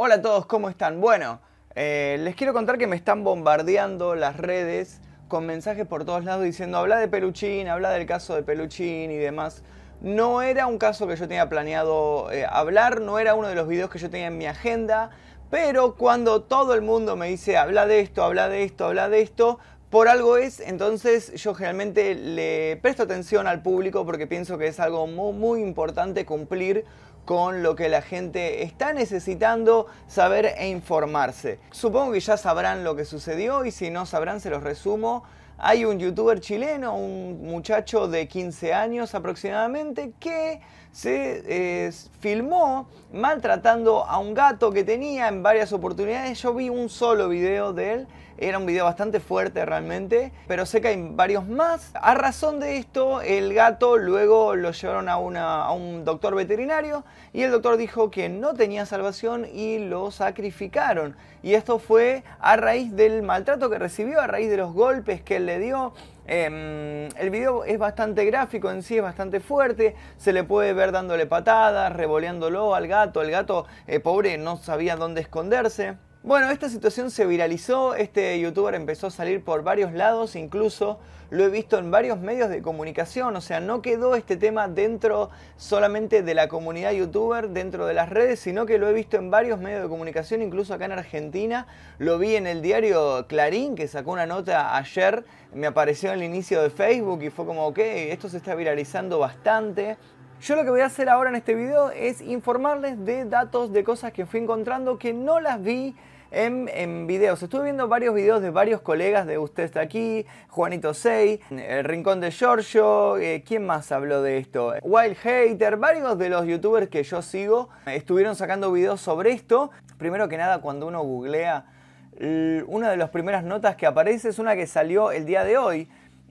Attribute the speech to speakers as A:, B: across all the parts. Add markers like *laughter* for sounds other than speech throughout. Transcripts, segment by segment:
A: Hola a todos, ¿cómo están? Bueno, eh, les quiero contar que me están bombardeando las redes con mensajes por todos lados diciendo habla de Peluchín, habla del caso de Peluchín y demás. No era un caso que yo tenía planeado eh, hablar, no era uno de los videos que yo tenía en mi agenda, pero cuando todo el mundo me dice habla de esto, habla de esto, habla de esto, por algo es, entonces yo generalmente le presto atención al público porque pienso que es algo muy, muy importante cumplir con lo que la gente está necesitando saber e informarse. Supongo que ya sabrán lo que sucedió y si no sabrán se los resumo. Hay un youtuber chileno, un muchacho de 15 años aproximadamente, que se eh, filmó maltratando a un gato que tenía en varias oportunidades. Yo vi un solo video de él era un video bastante fuerte realmente, pero sé que hay varios más. A razón de esto, el gato luego lo llevaron a, a un doctor veterinario y el doctor dijo que no tenía salvación y lo sacrificaron. Y esto fue a raíz del maltrato que recibió, a raíz de los golpes que él le dio. Em, el video es bastante gráfico en sí, es bastante fuerte. Se le puede ver dándole patadas, revoleándolo al gato. El gato, eh, pobre, no sabía dónde esconderse. Bueno, esta situación se viralizó, este youtuber empezó a salir por varios lados, incluso lo he visto en varios medios de comunicación, o sea, no quedó este tema dentro solamente de la comunidad youtuber, dentro de las redes, sino que lo he visto en varios medios de comunicación, incluso acá en Argentina, lo vi en el diario Clarín, que sacó una nota ayer, me apareció en el inicio de Facebook y fue como, ok, esto se está viralizando bastante, yo lo que voy a hacer ahora en este video es informarles de datos de cosas que fui encontrando que no las vi en, videos. Estuve viendo varios videos de varios colegas de Usted está aquí, Juanito Sey, El Rincón de Giorgio, eh, ¿quién más habló de esto? Wild Hater, varios de los youtubers que yo sigo estuvieron sacando videos sobre esto. Primero que nada, cuando uno googlea, una de las primeras notas que aparece es una que salió el día de hoy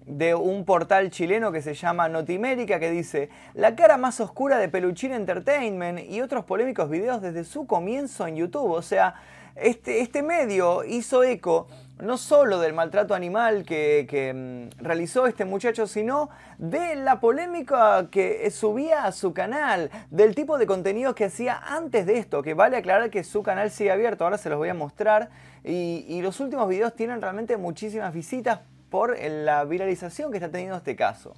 A: de un portal chileno que se llama Notimérica que dice la cara más oscura de Peluchín Entertainment y otros polémicos videos desde su comienzo en YouTube. O sea, este, este medio hizo eco no solo del maltrato animal que, mm, realizó este muchacho, sino de la polémica que subía a su canal, del tipo de contenido que hacía antes de esto, que vale aclarar que su canal sigue abierto, ahora se los voy a mostrar, y, y los últimos videos tienen realmente muchísimas visitas por la viralización que está teniendo este caso.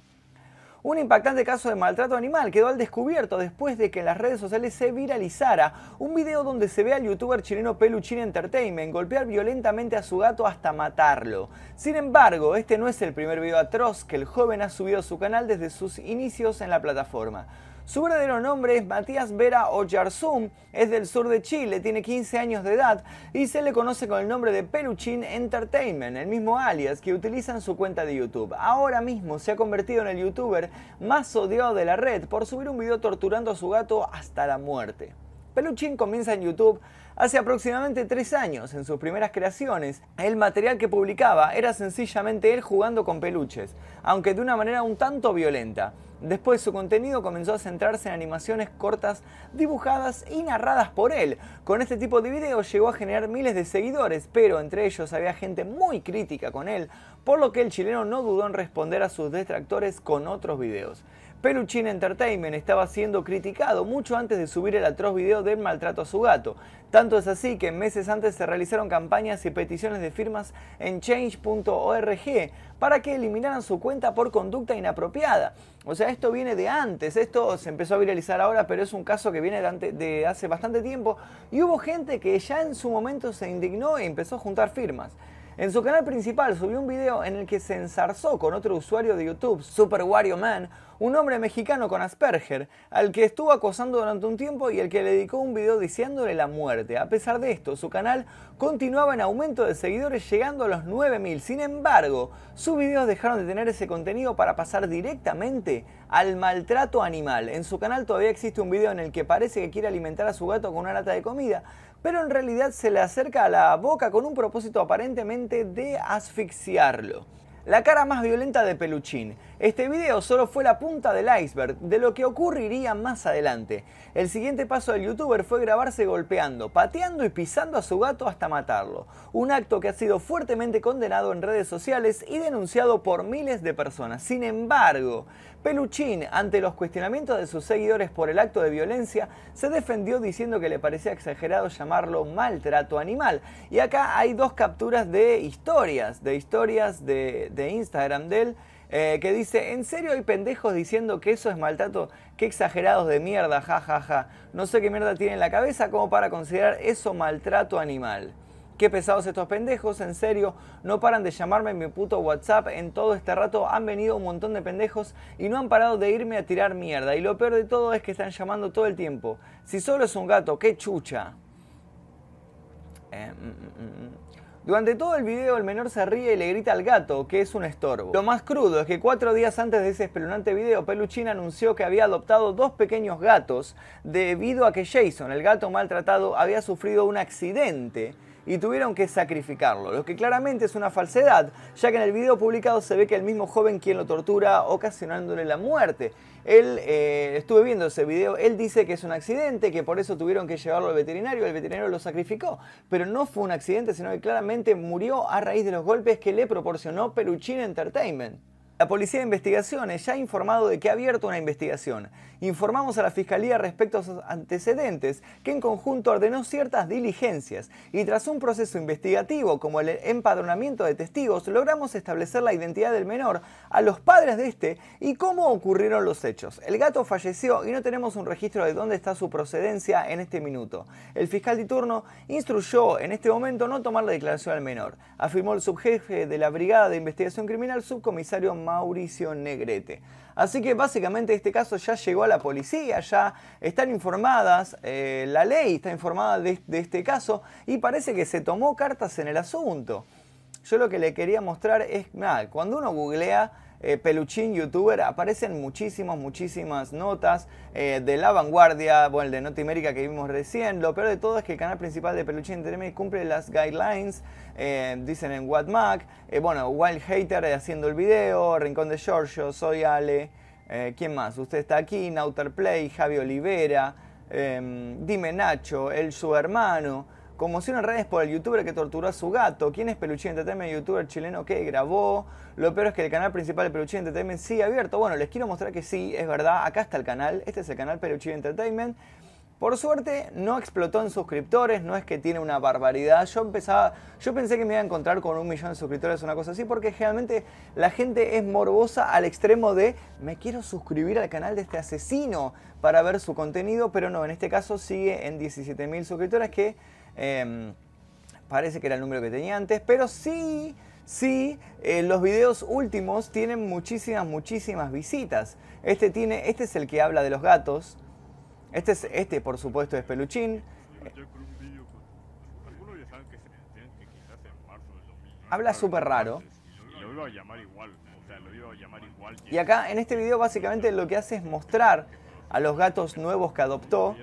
A: Un impactante caso de maltrato animal quedó al descubierto después de que en las redes sociales se viralizara un video donde se ve al youtuber chileno Peluchín Entertainment golpear violentamente a su gato hasta matarlo. Sin embargo, este no es el primer video atroz que el joven ha subido a su canal desde sus inicios en la plataforma. Su verdadero nombre es Matías Vera Oyarzún, es del sur de Chile, tiene 15 años de edad y se le conoce con el nombre de Peluchin Entertainment, el mismo alias que utiliza en su cuenta de YouTube. Ahora mismo se ha convertido en el youtuber más odiado de la red por subir un video torturando a su gato hasta la muerte. Peluchin comienza en YouTube hace aproximadamente tres años. En sus primeras creaciones, el material que publicaba era sencillamente él jugando con peluches, aunque de una manera un tanto violenta. Después su contenido comenzó a centrarse en animaciones cortas dibujadas y narradas por él. Con este tipo de videos llegó a generar miles de seguidores, pero entre ellos había gente muy crítica con él, por lo que el chileno no dudó en responder a sus detractores con otros videos. Peluchin Entertainment estaba siendo criticado mucho antes de subir el atroz video del maltrato a su gato. Tanto es así que meses antes se realizaron campañas y peticiones de firmas en change.org para que eliminaran su cuenta por conducta inapropiada. O sea, esto viene de antes, esto se empezó a viralizar ahora, pero es un caso que viene de, de hace bastante tiempo y hubo gente que ya en su momento se indignó e empezó a juntar firmas. En su canal principal subió un video en el que se ensarzó con otro usuario de YouTube, Super Wario Man, un hombre mexicano con Asperger, al que estuvo acosando durante un tiempo y al que le dedicó un video diciéndole la muerte. A pesar de esto, su canal continuaba en aumento de seguidores llegando a los 9000. Sin embargo, sus videos dejaron de tener ese contenido para pasar directamente al maltrato animal. En su canal todavía existe un video en el que parece que quiere alimentar a su gato con una lata de comida, pero en realidad se le acerca a la boca con un propósito aparentemente de asfixiarlo. La cara más violenta de Peluchín. Este video solo fue la punta del iceberg de lo que ocurriría más adelante. El siguiente paso del youtuber fue grabarse golpeando, pateando y pisando a su gato hasta matarlo. Un acto que ha sido fuertemente condenado en redes sociales y denunciado por miles de personas. Sin embargo, Peluchín, ante los cuestionamientos de sus seguidores por el acto de violencia, se defendió diciendo que le parecía exagerado llamarlo maltrato animal. Y acá hay dos capturas de historias, de historias de, Instagram de él, eh, que dice, ¿en serio hay pendejos diciendo que eso es maltrato? Qué exagerados de mierda, jajaja. Ja, ja. No sé qué mierda tiene en la cabeza como para considerar eso maltrato animal. Qué pesados estos pendejos, en serio, no paran de llamarme en mi puto WhatsApp. En todo este rato han venido un montón de pendejos y no han parado de irme a tirar mierda. Y lo peor de todo es que están llamando todo el tiempo. Si solo es un gato, qué chucha. Eh, mm, mm, mm, Durante todo el video el menor se ríe y le grita al gato que es un estorbo. Lo más crudo es que cuatro días antes de ese espeluznante video, Peluchín anunció que había adoptado dos pequeños gatos debido a que Jason, el gato maltratado, había sufrido un accidente y tuvieron que sacrificarlo, lo que claramente es una falsedad, ya que en el video publicado se ve que el mismo joven quien lo tortura ocasionándole la muerte. Él, eh, estuve viendo ese video, él dice que es un accidente, que por eso tuvieron que llevarlo al veterinario, el veterinario lo sacrificó, pero no fue un accidente, sino que claramente murió a raíz de los golpes que le proporcionó Peluchín Entertainment. La Policía de Investigaciones ya ha informado de que ha abierto una investigación. Informamos a la Fiscalía respecto a sus antecedentes, que en conjunto ordenó ciertas diligencias y tras un proceso investigativo como el empadronamiento de testigos, logramos establecer la identidad del menor, a los padres de este y cómo ocurrieron los hechos. El gato falleció y no tenemos un registro de dónde está su procedencia en este minuto. El fiscal de turno instruyó en este momento no tomar la declaración al menor, afirmó el subjefe de la Brigada de Investigación Criminal, subcomisario Mauricio Negrete. Así que básicamente este caso ya llegó a la policía, ya están informadas, eh, la ley está informada de, este caso y parece que se tomó cartas en el asunto. Yo lo que le quería mostrar es, nada, cuando uno googlea eh, peluchín youtuber, aparecen muchísimas, muchísimas notas eh, de la vanguardia, bueno, el de Notimérica que vimos recién. Lo peor de todo es que el canal principal de Peluchín Entertainment cumple las guidelines, eh, dicen en WhatMac. bueno, Wild Hater haciendo el video, Rincón de Giorgio, Soy Ale. ¿Quién más? Usted está aquí, Nauter Play, Javi Olivera, em, Dime Nacho, el su hermano. Conmoción en redes por el youtuber que torturó a su gato. ¿Quién es Peluchín Entertainment, youtuber chileno que grabó? Lo peor es que el canal principal de Peluchín Entertainment sigue abierto. Bueno, les quiero mostrar que sí, es verdad. Acá está el canal. Este es el canal Peluchín Entertainment. Por suerte no explotó en suscriptores, no es que tiene una barbaridad. Yo empezaba, yo pensé que me iba a encontrar con un millón de suscriptores, una cosa así, porque generalmente la gente es morbosa al extremo de me quiero suscribir al canal de este asesino para ver su contenido, pero no, en este caso sigue en 17.000 suscriptores que Em, parece que era el número que tenía antes, pero sí, sí, eh, los videos últimos tienen muchísimas, muchísimas visitas. Este, tiene, este es el que habla de los gatos. Este, es, este por supuesto, es Peluchín. Habla súper raro. Y acá en este video básicamente lo que hace es mostrar a los gatos nuevos que adoptó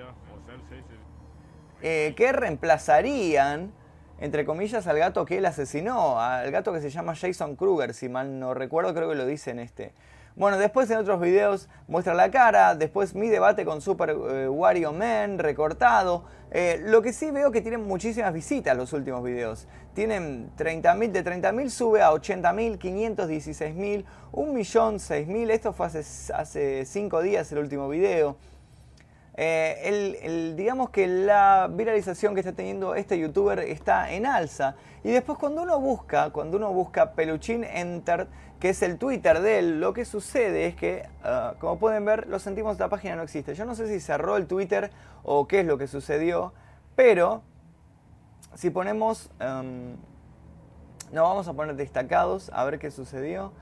A: eh, que reemplazarían, entre comillas, al gato que él asesinó, al gato que se llama Jason Kruger, si mal no recuerdo, creo que lo dice en este. Bueno, después en otros videos muestra la cara, después mi debate con Super eh, Wario Man recortado. Eh, lo que sí veo que tienen muchísimas visitas los últimos videos. Tienen 30.000, de 30.000 sube a 80.000, 516.000, 1.006.000. Esto fue hace, hace 5 días el último video. Eh, el, digamos que la viralización que está teniendo este youtuber está en alza. Y después cuando uno busca, cuando uno busca Peluchín Enter, que es el Twitter de él, lo que sucede es que, ah, como pueden ver, lo sentimos, la página no existe. Yo no sé si cerró el Twitter o qué es lo que sucedió, pero si ponemos, um, no vamos a poner destacados, a ver qué sucedió.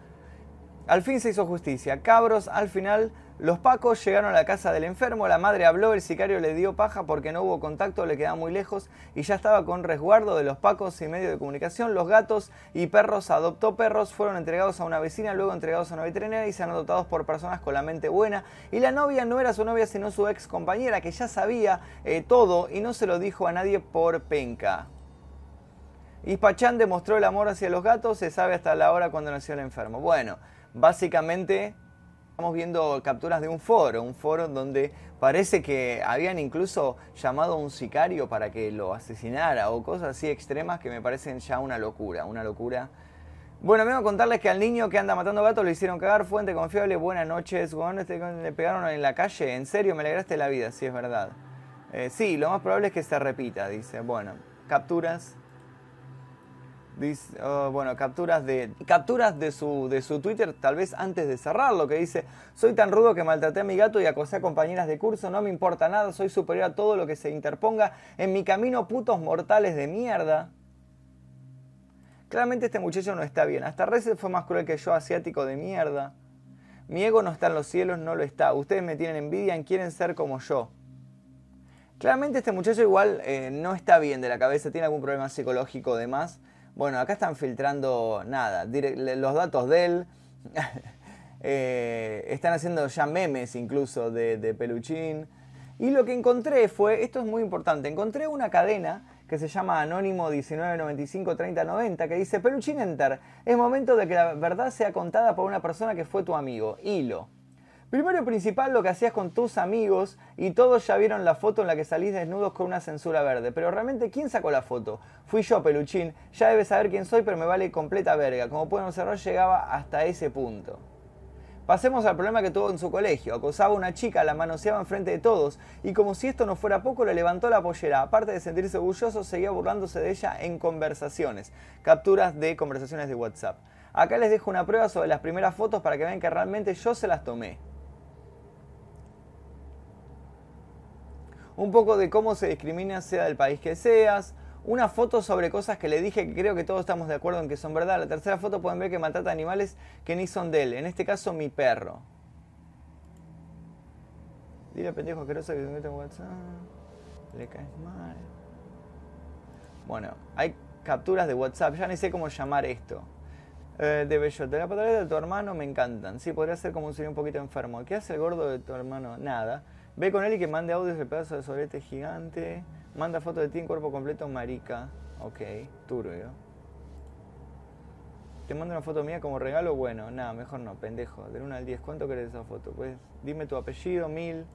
A: Al fin se hizo justicia. Cabros, al final los pacos llegaron a la casa del enfermo, la madre habló, el sicario le dio paja porque no hubo contacto, le quedaba muy lejos y ya estaba con resguardo de los pacos y medio de comunicación. Los gatos y perros adoptó perros, fueron entregados a una vecina, luego entregados a una veterinaria y se han adoptados por personas con la mente buena. Y la novia no era su novia sino su ex compañera que ya sabía eh, todo y no se lo dijo a nadie por penca. Ispachán demostró el amor hacia los gatos, se sabe hasta la hora cuando nació el enfermo. Bueno. básicamente estamos viendo capturas de un foro, un foro donde parece que habían incluso llamado a un sicario para que lo asesinara o cosas así extremas que me parecen ya una locura, una locura. Bueno, vengo a contarles que al niño que anda matando gatos le hicieron cagar, fuente confiable, buenas noches, este le pegaron en la calle, en serio, me alegraste la vida, sí es verdad. Eh, sí, lo más probable es que se repita, dice. Bueno, capturas Oh, bueno, capturas de capturas de su, de su Twitter, tal vez antes de cerrarlo, que dice, soy tan rudo que maltraté a mi gato y acosé a compañeras de curso, no me importa nada, soy superior a todo lo que se interponga en mi camino, putos mortales de mierda. Claramente este muchacho no está bien, hasta Reset fue más cruel que yo, asiático de mierda. Mi ego no está en los cielos, no lo está. Ustedes me tienen envidia y quieren ser como yo. Claramente este muchacho igual eh, no está bien de la cabeza, tiene algún problema psicológico de más. Bueno, acá están filtrando nada, los datos de él. *laughs* Eh, están haciendo ya memes incluso de, de Peluchín. Y lo que encontré fue, esto es muy importante, encontré una cadena que se llama Anónimo 1995-3090 que dice, Peluchín Enter, es momento de que la verdad sea contada por una persona que fue tu amigo, Hilo. Primero y principal lo que hacías con tus amigos y todos ya vieron la foto en la que salís desnudos con una censura verde. Pero realmente, ¿quién sacó la foto? Fui yo, peluchín. Ya debes saber quién soy, pero me vale completa verga. Como pueden observar, llegaba hasta ese punto. Pasemos al problema que tuvo en su colegio. Acosaba a una chica, la manoseaba enfrente de todos y como si esto no fuera poco le levantó la pollera. Aparte de sentirse orgulloso, seguía burlándose de ella en conversaciones. Capturas de conversaciones de WhatsApp. Acá les dejo una prueba sobre las primeras fotos para que vean que realmente yo se las tomé. Un poco de cómo se discrimina sea del país que seas, una foto sobre cosas que le dije que creo que todos estamos de acuerdo en que son verdad. La tercera foto pueden ver que maltrata animales que ni son de él, en este caso mi perro. Dile pendejo asqueroso que mete en WhatsApp. Le caes mal. Bueno, hay capturas de WhatsApp, ya ni sé cómo llamar esto. Eh, de Bellote, la pataleta de tu hermano me encantan. Sí, podría ser como un señor un poquito enfermo. ¿Qué hace el gordo de tu hermano? Nada. Ve con él y que mande audios del pedazo de solete gigante. Manda fotos de ti en cuerpo completo, marica. Ok, turbio. Te mando una foto mía como regalo, bueno, nada, mejor no, pendejo. De 1 al 10, ¿cuánto querés esa foto? Pues dime tu apellido, mil.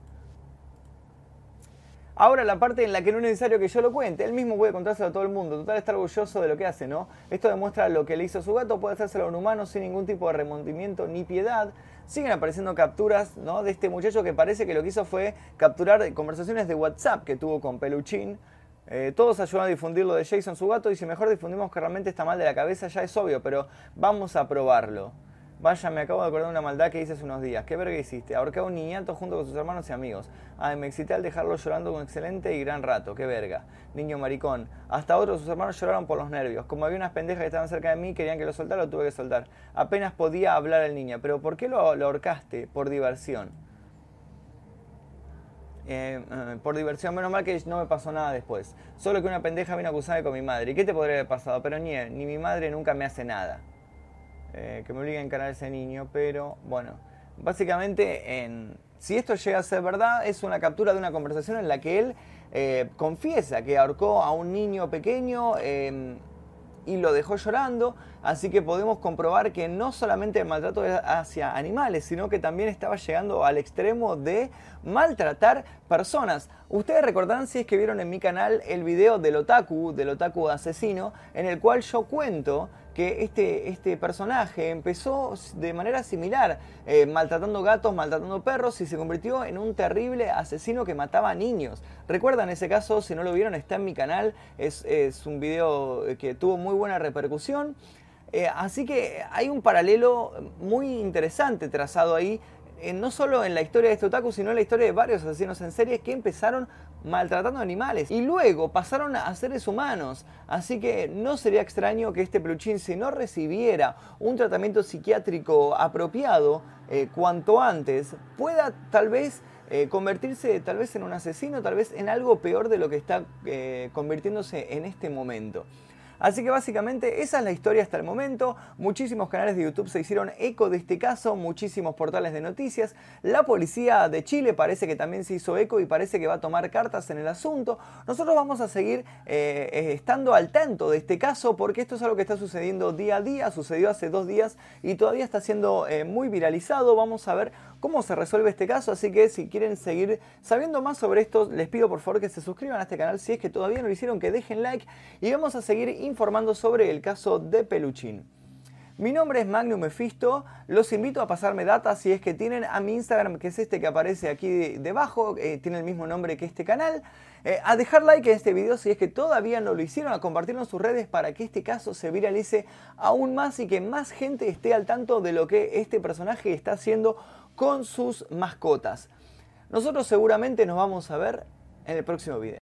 A: Ahora la parte en la que no es necesario que yo lo cuente, él mismo puede contárselo a todo el mundo, total está orgulloso de lo que hace, ¿no? Esto demuestra lo que le hizo su gato, puede hacérselo a un humano sin ningún tipo de remontimiento ni piedad. Siguen apareciendo capturas, ¿no? De este muchacho que parece que lo que hizo fue capturar conversaciones de WhatsApp que tuvo con Peluchín. Eh, todos ayudan a difundir lo de Jason, su gato, y si mejor difundimos que realmente está mal de la cabeza, ya es obvio, pero vamos a probarlo. Vaya, me acabo de acordar de una maldad que hice hace unos días. ¿Qué verga hiciste? Ahorcaba a un niñato junto con sus hermanos y amigos. Ay, me excité al dejarlo llorando con excelente y gran rato. ¡Qué verga! Niño maricón. Hasta otros sus hermanos lloraron por los nervios. Como había unas pendejas que estaban cerca de mí querían que lo soltara, lo tuve que soltar. Apenas podía hablar el niño. ¿Pero por qué lo, ahorcaste? Por diversión. Eh, eh, por diversión, menos mal que no me pasó nada después. Solo que una pendeja vino a acusarme con mi madre. ¿Y qué te podría haber pasado? Pero ni, ni mi madre nunca me hace nada. Eh, que me obliga a encarar ese niño, pero bueno, básicamente en, si esto llega a ser verdad, es una captura de una conversación en la que él eh, confiesa que ahorcó a un niño pequeño em, y lo dejó llorando, así que podemos comprobar que no solamente el maltrato hacia animales, sino que también estaba llegando al extremo de maltratar personas. Ustedes recordarán si es que vieron en mi canal el video del otaku, del otaku asesino, en el cual yo cuento que este, este personaje empezó de manera similar, eh, maltratando gatos, maltratando perros y se convirtió en un terrible asesino que mataba niños. ¿Recuerdan ese caso? Si no lo vieron, está en mi canal. Es, un video que tuvo muy buena repercusión. Eh, así que hay un paralelo muy interesante trazado ahí no solo en la historia de este otaku, sino en la historia de varios asesinos en serie que empezaron maltratando animales y luego pasaron a seres humanos. Así que no sería extraño que este peluchín, si no recibiera un tratamiento psiquiátrico apropiado eh, cuanto antes, pueda tal vez eh, convertirse tal vez en un asesino, tal vez en algo peor de lo que está eh, convirtiéndose en este momento. Así que básicamente esa es la historia hasta el momento. Muchísimos canales de YouTube se hicieron eco de este caso, muchísimos portales de noticias. La policía de Chile parece que también se hizo eco y parece que va a tomar cartas en el asunto. Nosotros vamos a seguir eh, eh, estando al tanto de este caso porque esto es algo que está sucediendo día a día, sucedió hace dos días y todavía está siendo eh, muy viralizado. Vamos a ver cómo se resuelve este caso, así que si quieren seguir sabiendo más sobre esto, les pido por favor que se suscriban a este canal si es que todavía no lo hicieron, que dejen like y vamos a seguir informando sobre el caso de Peluchín. Mi nombre es Magnum Mephisto, los invito a pasarme data si es que tienen a mi Instagram, que es este que aparece aquí debajo, eh, tiene el mismo nombre que este canal, eh, a dejar like en este video si es que todavía no lo hicieron, a compartirlo en sus redes para que este caso se viralice aún más y que más gente esté al tanto de lo que este personaje está haciendo con sus mascotas. Nosotros seguramente nos vamos a ver en el próximo video.